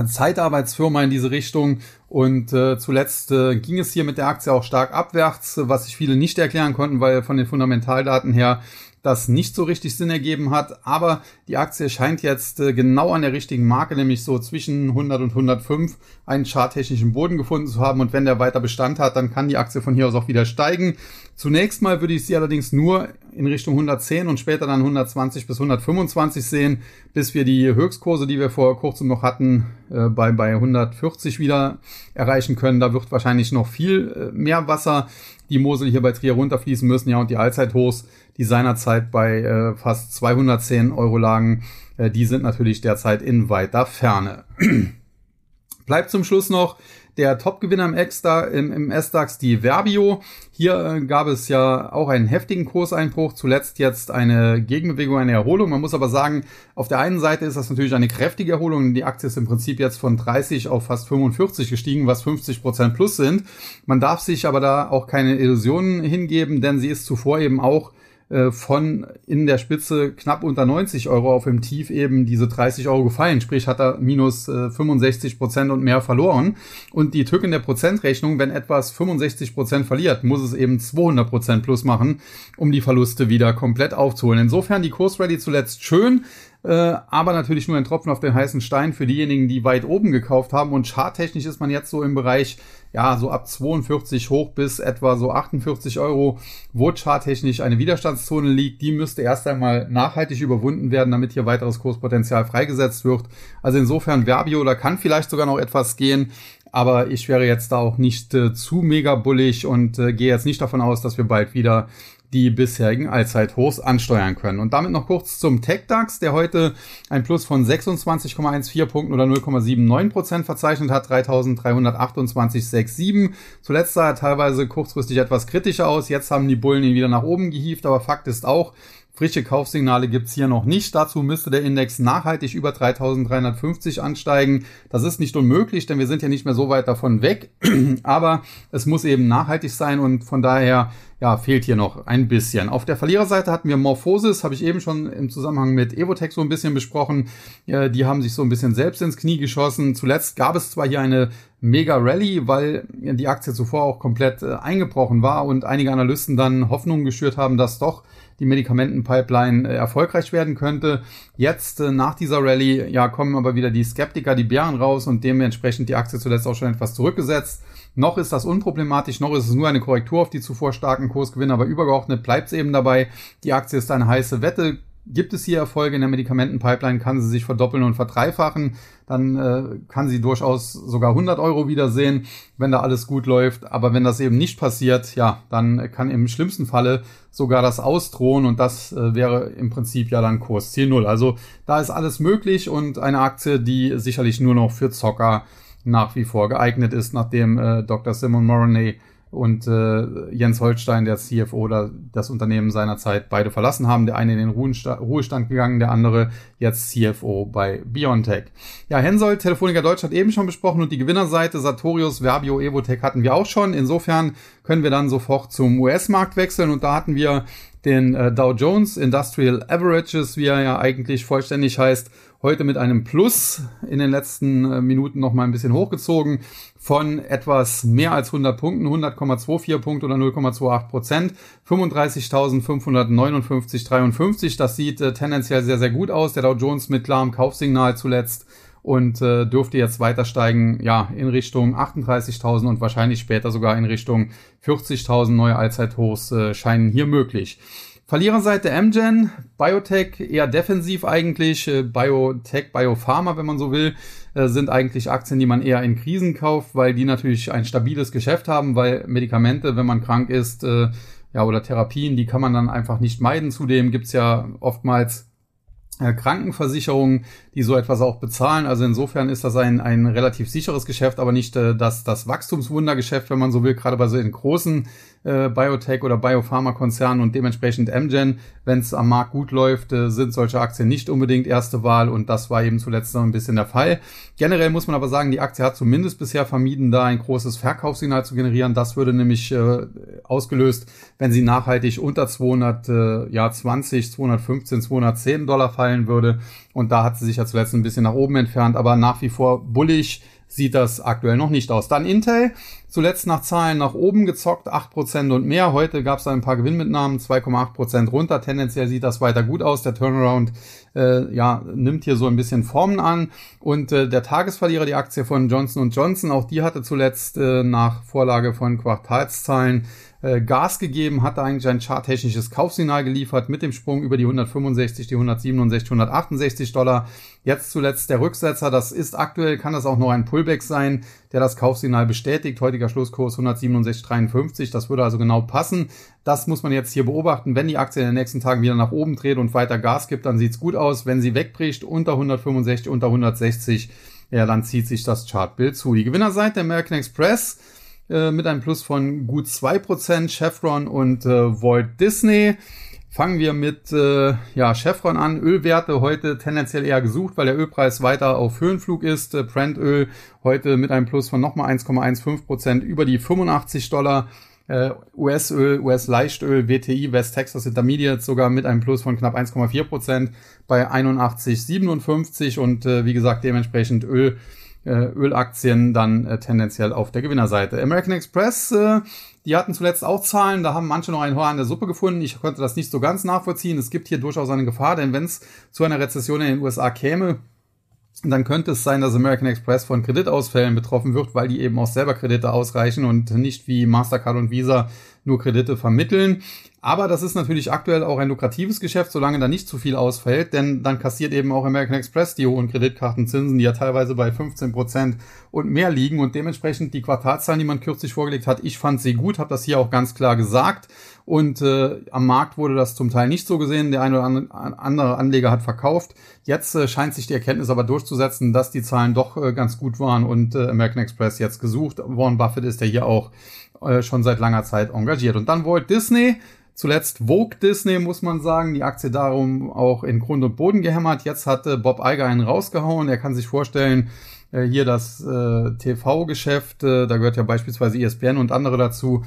Zeitarbeitsfirma in diese Richtung und äh, zuletzt äh, ging es hier mit der Aktie auch stark abwärts, was sich viele nicht erklären konnten, weil von den Fundamentaldaten her das nicht so richtig Sinn ergeben hat. Aber die Aktie scheint jetzt äh, genau an der richtigen Marke, nämlich so zwischen 100 und 105, einen charttechnischen Boden gefunden zu haben. Und wenn der weiter Bestand hat, dann kann die Aktie von hier aus auch wieder steigen. Zunächst mal würde ich sie allerdings nur in Richtung 110 und später dann 120 bis 125 sehen, bis wir die Höchstkurse, die wir vor kurzem noch hatten, äh, bei, bei 140 wieder erreichen können. Da wird wahrscheinlich noch viel äh, mehr Wasser die Mosel hier bei Trier runterfließen müssen. Ja, und die Allzeithochs, die seinerzeit bei äh, fast 210 Euro lagen, äh, die sind natürlich derzeit in weiter Ferne. Bleibt zum Schluss noch der Topgewinner im, Extra, im, im S-DAX, die Verbio. Hier äh, gab es ja auch einen heftigen Kurseinbruch, zuletzt jetzt eine Gegenbewegung, eine Erholung. Man muss aber sagen, auf der einen Seite ist das natürlich eine kräftige Erholung. Die Aktie ist im Prinzip jetzt von 30 auf fast 45 gestiegen, was 50 Prozent plus sind. Man darf sich aber da auch keine Illusionen hingeben, denn sie ist zuvor eben auch äh, von in der Spitze knapp unter 90 Euro auf dem Tief eben diese 30 Euro gefallen. Sprich, hat er minus äh, 65 Prozent und mehr verloren. Und die Tücken der Prozentrechnung, wenn etwas 65 Prozent verliert, muss es eben 200 Prozent plus machen, um die Verluste wieder komplett aufzuholen. Insofern die Kursrally zuletzt schön. Äh, aber natürlich nur ein Tropfen auf den heißen Stein für diejenigen, die weit oben gekauft haben. Und charttechnisch ist man jetzt so im Bereich, ja, so ab 42 hoch bis etwa so 48 Euro, wo charttechnisch eine Widerstandszone liegt. Die müsste erst einmal nachhaltig überwunden werden, damit hier weiteres Kurspotenzial freigesetzt wird. Also insofern Verbio, da kann vielleicht sogar noch etwas gehen. Aber ich wäre jetzt da auch nicht äh, zu mega bullig und äh, gehe jetzt nicht davon aus, dass wir bald wieder die bisherigen Allzeithochs ansteuern können. Und damit noch kurz zum TechDAX, der heute ein Plus von 26,14 Punkten oder 0,79 Prozent verzeichnet hat, 3328,67. Zuletzt sah er teilweise kurzfristig etwas kritischer aus. Jetzt haben die Bullen ihn wieder nach oben gehievt, aber Fakt ist auch, Frische Kaufsignale gibt's hier noch nicht. Dazu müsste der Index nachhaltig über 3350 ansteigen. Das ist nicht unmöglich, denn wir sind ja nicht mehr so weit davon weg. Aber es muss eben nachhaltig sein und von daher ja, fehlt hier noch ein bisschen. Auf der Verliererseite hatten wir Morphosis, habe ich eben schon im Zusammenhang mit Evotech so ein bisschen besprochen. Die haben sich so ein bisschen selbst ins Knie geschossen. Zuletzt gab es zwar hier eine mega Rally, weil die Aktie zuvor auch komplett äh, eingebrochen war und einige Analysten dann Hoffnung geschürt haben, dass doch die Medikamentenpipeline äh, erfolgreich werden könnte. Jetzt äh, nach dieser Rallye, ja, kommen aber wieder die Skeptiker, die Bären raus und dementsprechend die Aktie zuletzt auch schon etwas zurückgesetzt. Noch ist das unproblematisch, noch ist es nur eine Korrektur auf die zuvor starken Kursgewinne, aber übergeordnet bleibt es eben dabei. Die Aktie ist eine heiße Wette gibt es hier Erfolge in der Medikamentenpipeline, kann sie sich verdoppeln und verdreifachen, dann äh, kann sie durchaus sogar 100 Euro wiedersehen, wenn da alles gut läuft. Aber wenn das eben nicht passiert, ja, dann kann im schlimmsten Falle sogar das ausdrohen und das äh, wäre im Prinzip ja dann Kursziel Null. Also da ist alles möglich und eine Aktie, die sicherlich nur noch für Zocker nach wie vor geeignet ist, nachdem äh, Dr. Simon Moroney und äh, Jens Holstein, der CFO oder das Unternehmen seinerzeit beide verlassen haben. Der eine in den Ruhestand gegangen, der andere jetzt CFO bei Biontech. Ja, Hensoldt, Telefoniker Deutsch hat eben schon besprochen und die Gewinnerseite Sartorius, Verbio, Evotech hatten wir auch schon. Insofern können wir dann sofort zum US-Markt wechseln und da hatten wir den äh, Dow Jones Industrial Averages, wie er ja eigentlich vollständig heißt, heute mit einem Plus in den letzten äh, Minuten noch mal ein bisschen hochgezogen von etwas mehr als 100 Punkten, 100,24 Punkte oder 0,28 Prozent, 35.559,53. Das sieht äh, tendenziell sehr, sehr gut aus. Der Dow Jones mit klarem Kaufsignal zuletzt und äh, dürfte jetzt weiter steigen, ja, in Richtung 38.000 und wahrscheinlich später sogar in Richtung 40.000 neue Allzeithochs äh, scheinen hier möglich. Verliererseite Amgen, Biotech eher defensiv eigentlich, äh, Biotech, Biopharma, wenn man so will, äh, sind eigentlich Aktien, die man eher in Krisen kauft, weil die natürlich ein stabiles Geschäft haben, weil Medikamente, wenn man krank ist, äh, ja, oder Therapien, die kann man dann einfach nicht meiden. Zudem gibt's ja oftmals Krankenversicherungen, die so etwas auch bezahlen. Also insofern ist das ein, ein relativ sicheres Geschäft, aber nicht das, das Wachstumswundergeschäft, wenn man so will, gerade bei so den großen äh, Biotech- oder Biopharma-Konzernen und dementsprechend Amgen, wenn es am Markt gut läuft, äh, sind solche Aktien nicht unbedingt erste Wahl und das war eben zuletzt noch ein bisschen der Fall. Generell muss man aber sagen, die Aktie hat zumindest bisher vermieden, da ein großes Verkaufssignal zu generieren. Das würde nämlich äh, ausgelöst, wenn sie nachhaltig unter 200, äh, ja 20, 215, 210 Dollar fallen würde und da hat sie sich ja zuletzt ein bisschen nach oben entfernt, aber nach wie vor bullig sieht das aktuell noch nicht aus. Dann Intel, zuletzt nach Zahlen nach oben gezockt, 8% und mehr. Heute gab es ein paar Gewinnmitnahmen, 2,8% runter. Tendenziell sieht das weiter gut aus. Der Turnaround äh, ja, nimmt hier so ein bisschen Formen an. Und äh, der Tagesverlierer, die Aktie von Johnson Johnson, auch die hatte zuletzt äh, nach Vorlage von Quartalszahlen äh, Gas gegeben, hatte eigentlich ein charttechnisches Kaufsignal geliefert mit dem Sprung über die 165, die 167, 168 Dollar. Jetzt zuletzt der Rücksetzer, das ist aktuell, kann das auch noch ein Pullback sein, der das Kaufsignal bestätigt. Heutiger Schlusskurs 167,53, das würde also genau passen. Das muss man jetzt hier beobachten. Wenn die Aktie in den nächsten Tagen wieder nach oben dreht und weiter Gas gibt, dann sieht's gut aus. Wenn sie wegbricht unter 165, unter 160, ja, dann zieht sich das Chartbild zu. Die Gewinnerseite American Express äh, mit einem Plus von gut zwei Prozent Chevron und äh, Walt Disney. Fangen wir mit äh, ja, Chevron an. Ölwerte heute tendenziell eher gesucht, weil der Ölpreis weiter auf Höhenflug ist. Äh, Brent-Öl heute mit einem Plus von nochmal 1,15 Prozent über die 85 Dollar. Äh, US-Öl, US-Leichtöl, WTI, West Texas Intermediate sogar mit einem Plus von knapp 1,4 Prozent bei 81,57 und äh, wie gesagt dementsprechend Öl Ölaktien dann äh, tendenziell auf der Gewinnerseite. American Express, äh, die hatten zuletzt auch Zahlen, da haben manche noch ein Haar an der Suppe gefunden. Ich konnte das nicht so ganz nachvollziehen. Es gibt hier durchaus eine Gefahr, denn wenn es zu einer Rezession in den USA käme, dann könnte es sein, dass American Express von Kreditausfällen betroffen wird, weil die eben auch selber Kredite ausreichen und nicht wie Mastercard und Visa nur Kredite vermitteln. Aber das ist natürlich aktuell auch ein lukratives Geschäft, solange da nicht zu viel ausfällt, denn dann kassiert eben auch American Express die hohen Kreditkartenzinsen, die ja teilweise bei 15 Prozent und mehr liegen und dementsprechend die Quartalzahlen, die man kürzlich vorgelegt hat, ich fand sie gut, habe das hier auch ganz klar gesagt und äh, am Markt wurde das zum Teil nicht so gesehen, der eine oder andere Anleger hat verkauft. Jetzt äh, scheint sich die Erkenntnis aber durchzusetzen, dass die Zahlen doch äh, ganz gut waren und äh, American Express jetzt gesucht. Warren Buffett ist ja hier auch äh, schon seit langer Zeit engagiert. Und dann Walt Disney, zuletzt Vogue Disney, muss man sagen, die Aktie darum auch in Grund und Boden gehämmert. Jetzt hat äh, Bob Iger einen rausgehauen. Er kann sich vorstellen, äh, hier das äh, TV-Geschäft, äh, da gehört ja beispielsweise ESPN und andere dazu,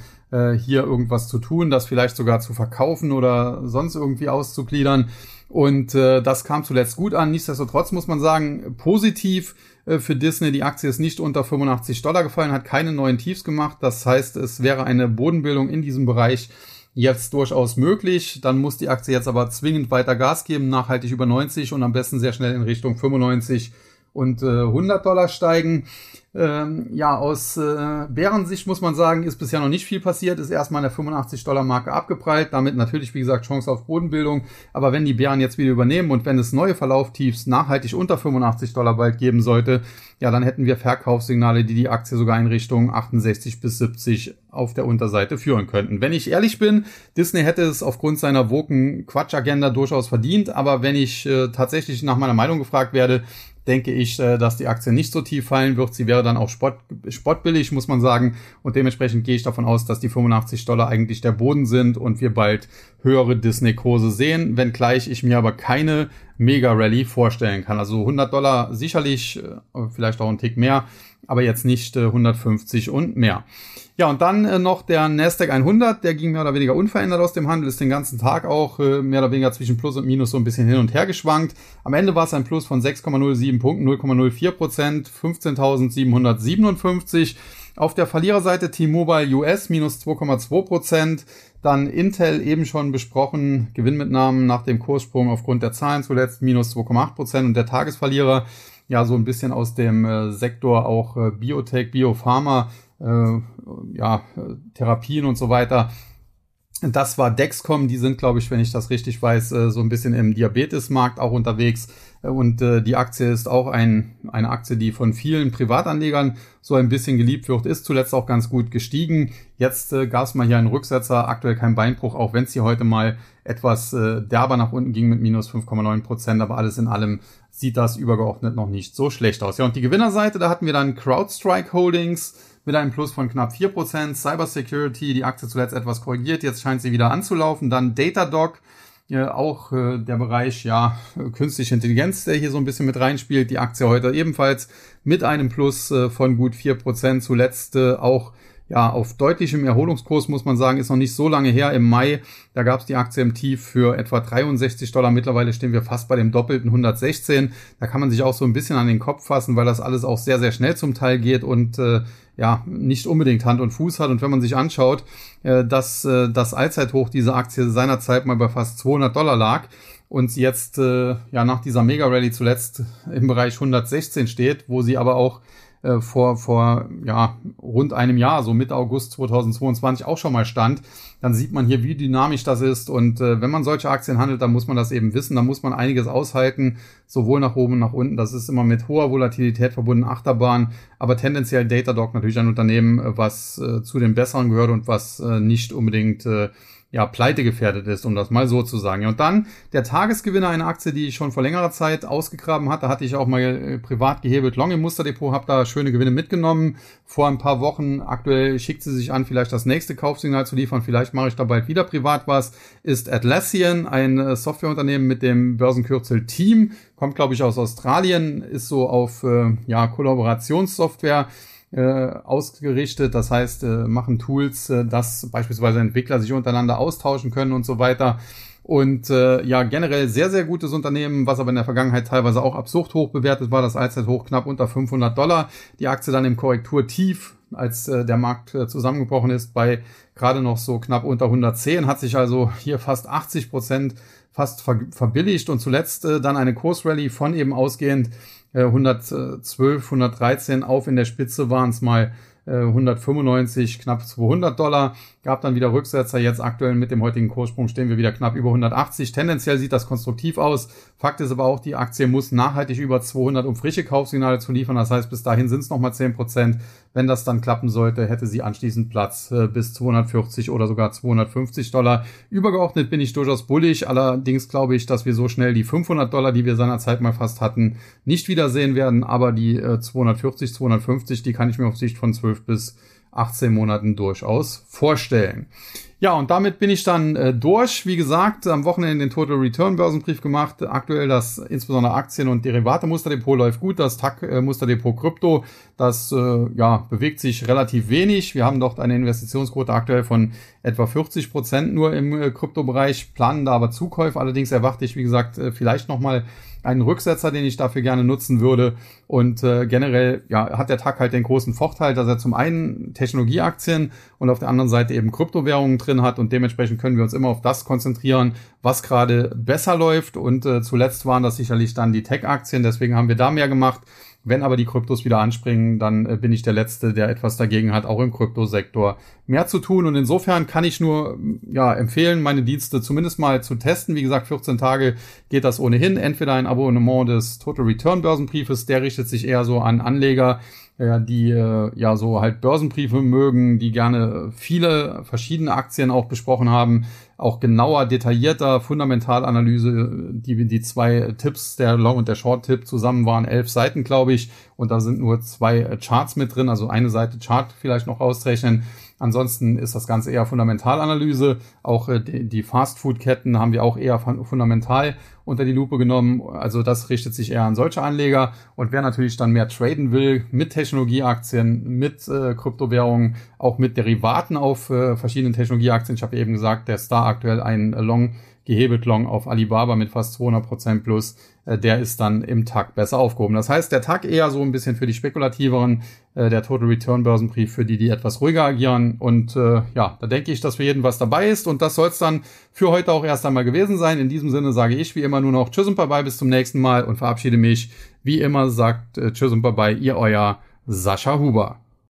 hier irgendwas zu tun, das vielleicht sogar zu verkaufen oder sonst irgendwie auszugliedern. Und das kam zuletzt gut an. Nichtsdestotrotz muss man sagen, positiv für Disney. Die Aktie ist nicht unter 85 Dollar gefallen, hat keine neuen Tiefs gemacht. Das heißt, es wäre eine Bodenbildung in diesem Bereich jetzt durchaus möglich. Dann muss die Aktie jetzt aber zwingend weiter Gas geben, nachhaltig über 90 und am besten sehr schnell in Richtung 95 und äh, 100 Dollar steigen. Ähm, ja, aus äh, Bärensicht muss man sagen, ist bisher noch nicht viel passiert, ist erstmal an der 85-Dollar-Marke abgeprallt, damit natürlich, wie gesagt, Chance auf Bodenbildung. Aber wenn die Bären jetzt wieder übernehmen und wenn es neue Verlauftiefs nachhaltig unter 85 Dollar bald geben sollte, ja, dann hätten wir Verkaufssignale, die die Aktie sogar in Richtung 68 bis 70 auf der Unterseite führen könnten. Wenn ich ehrlich bin, Disney hätte es aufgrund seiner woken Quatsch-Agenda durchaus verdient, aber wenn ich äh, tatsächlich nach meiner Meinung gefragt werde, denke ich, äh, dass die Aktie nicht so tief fallen wird. Sie wäre dann auch spott, spottbillig, muss man sagen. Und dementsprechend gehe ich davon aus, dass die 85 Dollar eigentlich der Boden sind und wir bald höhere Disney-Kurse sehen, wenngleich ich mir aber keine Mega-Rally vorstellen kann. Also 100 Dollar sicherlich, äh, vielleicht auch ein Tick mehr, aber jetzt nicht 150 und mehr. Ja, und dann äh, noch der Nasdaq 100, der ging mehr oder weniger unverändert aus dem Handel, ist den ganzen Tag auch äh, mehr oder weniger zwischen Plus und Minus so ein bisschen hin und her geschwankt. Am Ende war es ein Plus von 6,07 Punkten, 0,04 Prozent, 15.757. Auf der Verliererseite T-Mobile US minus 2,2 Prozent. Dann Intel eben schon besprochen, Gewinnmitnahmen nach dem Kurssprung aufgrund der Zahlen zuletzt minus 2,8 Prozent und der Tagesverlierer ja so ein bisschen aus dem äh, Sektor auch äh, Biotech, Biopharma ja, Therapien und so weiter. Das war Dexcom, die sind, glaube ich, wenn ich das richtig weiß, äh, so ein bisschen im Diabetesmarkt auch unterwegs. Und äh, die Aktie ist auch ein, eine Aktie, die von vielen Privatanlegern so ein bisschen geliebt wird, ist zuletzt auch ganz gut gestiegen. Jetzt äh, gab es mal hier einen Rücksetzer, aktuell kein Beinbruch, auch wenn es hier heute mal etwas äh, derber nach unten ging mit minus 5,9 Prozent, aber alles in allem sieht das übergeordnet noch nicht so schlecht aus. Ja, und die Gewinnerseite, da hatten wir dann CrowdStrike Holdings, mit einem Plus von knapp 4%. Cybersecurity, die Aktie zuletzt etwas korrigiert, jetzt scheint sie wieder anzulaufen. Dann Datadog, ja, auch äh, der Bereich ja künstliche Intelligenz, der hier so ein bisschen mit reinspielt. Die Aktie heute ebenfalls mit einem Plus äh, von gut 4%. Zuletzt äh, auch ja, auf deutlichem Erholungskurs muss man sagen, ist noch nicht so lange her. Im Mai, da gab es die Aktie im Tief für etwa 63 Dollar. Mittlerweile stehen wir fast bei dem doppelten 116. Da kann man sich auch so ein bisschen an den Kopf fassen, weil das alles auch sehr, sehr schnell zum Teil geht und äh, ja, nicht unbedingt Hand und Fuß hat. Und wenn man sich anschaut, äh, dass äh, das Allzeithoch dieser Aktie seinerzeit mal bei fast 200 Dollar lag und jetzt äh, ja nach dieser Mega Rally zuletzt im Bereich 116 steht, wo sie aber auch äh, vor, vor ja, rund einem Jahr, so Mitte August 2022 auch schon mal stand, dann sieht man hier, wie dynamisch das ist. Und äh, wenn man solche Aktien handelt, dann muss man das eben wissen. Da muss man einiges aushalten, sowohl nach oben und nach unten. Das ist immer mit hoher Volatilität verbunden, Achterbahn, aber tendenziell Datadog natürlich ein Unternehmen, was äh, zu den besseren gehört und was äh, nicht unbedingt äh, ja, pleite gefährdet ist, um das mal so zu sagen. Und dann der Tagesgewinner, eine Aktie, die ich schon vor längerer Zeit ausgegraben hatte, hatte ich auch mal äh, privat gehebelt. Long im Musterdepot, habe da schöne Gewinne mitgenommen. Vor ein paar Wochen, aktuell schickt sie sich an, vielleicht das nächste Kaufsignal zu liefern, vielleicht mache ich da bald wieder privat was, ist Atlassian, ein äh, Softwareunternehmen mit dem Börsenkürzel Team, kommt glaube ich aus Australien, ist so auf äh, ja, Kollaborationssoftware äh, ausgerichtet. Das heißt, äh, machen Tools, äh, dass beispielsweise Entwickler sich untereinander austauschen können und so weiter. Und äh, ja, generell sehr, sehr gutes Unternehmen, was aber in der Vergangenheit teilweise auch absurd hoch bewertet war. Das Allzeithoch knapp unter 500 Dollar. Die Aktie dann im Korrekturtief, als äh, der Markt äh, zusammengebrochen ist, bei gerade noch so knapp unter 110, hat sich also hier fast 80 Prozent fast ver verbilligt und zuletzt äh, dann eine Kursrallye von eben ausgehend 112, 113 auf in der Spitze waren es mal 195, äh, knapp 200 Dollar. Gab dann wieder Rücksetzer. Jetzt aktuell mit dem heutigen Kurssprung stehen wir wieder knapp über 180. Tendenziell sieht das konstruktiv aus. Fakt ist aber auch, die Aktie muss nachhaltig über 200, um frische Kaufsignale zu liefern. Das heißt, bis dahin sind es nochmal 10 Prozent. Wenn das dann klappen sollte, hätte sie anschließend Platz äh, bis 240 oder sogar 250 Dollar. Übergeordnet bin ich durchaus bullig. Allerdings glaube ich, dass wir so schnell die 500 Dollar, die wir seinerzeit mal fast hatten, nicht wiedersehen werden. Aber die äh, 240, 250, die kann ich mir auf Sicht von 12 bis 18 Monaten durchaus vorstellen. Ja, und damit bin ich dann äh, durch. Wie gesagt, am Wochenende den Total Return Börsenbrief gemacht. Aktuell das insbesondere Aktien- und Derivate Musterdepot läuft gut. Das TAC äh, Krypto, das äh, ja bewegt sich relativ wenig. Wir haben dort eine Investitionsquote aktuell von etwa 40 Prozent nur im äh, Kryptobereich, planen da aber Zukäufe. Allerdings erwarte ich, wie gesagt, äh, vielleicht nochmal einen Rücksetzer, den ich dafür gerne nutzen würde. Und äh, generell ja, hat der Tag halt den großen Vorteil, dass er zum einen Technologieaktien und auf der anderen Seite eben Kryptowährungen drin hat und dementsprechend können wir uns immer auf das konzentrieren, was gerade besser läuft. Und äh, zuletzt waren das sicherlich dann die Tech-Aktien, deswegen haben wir da mehr gemacht. Wenn aber die Kryptos wieder anspringen, dann äh, bin ich der Letzte, der etwas dagegen hat, auch im Kryptosektor mehr zu tun. Und insofern kann ich nur ja, empfehlen, meine Dienste zumindest mal zu testen. Wie gesagt, 14 Tage geht das ohnehin. Entweder ein Abonnement des Total Return Börsenbriefes, der richtet sich eher so an Anleger, ja, die äh, ja so halt Börsenbriefe mögen, die gerne viele verschiedene Aktien auch besprochen haben, auch genauer, detaillierter Fundamentalanalyse, die die zwei Tipps, der Long- und der Short-Tipp zusammen waren, elf Seiten, glaube ich, und da sind nur zwei Charts mit drin, also eine Seite Chart vielleicht noch ausrechnen Ansonsten ist das Ganze eher Fundamentalanalyse. Auch äh, die Fastfood-Ketten haben wir auch eher fundamental unter die Lupe genommen. Also das richtet sich eher an solche Anleger. Und wer natürlich dann mehr traden will mit Technologieaktien, mit äh, Kryptowährungen, auch mit Derivaten auf äh, verschiedenen Technologieaktien. Ich habe eben gesagt, der Star aktuell ein Long gehebelt Long auf Alibaba mit fast 200 Prozent plus, äh, der ist dann im Tag besser aufgehoben. Das heißt, der Tag eher so ein bisschen für die spekulativeren, äh, der Total Return Börsenbrief für die, die etwas ruhiger agieren. Und äh, ja, da denke ich, dass für jeden was dabei ist. Und das soll es dann für heute auch erst einmal gewesen sein. In diesem Sinne sage ich wie immer nur noch Tschüss und Bye-bye, bis zum nächsten Mal und verabschiede mich. Wie immer sagt äh, Tschüss und Bye-bye, ihr euer Sascha Huber.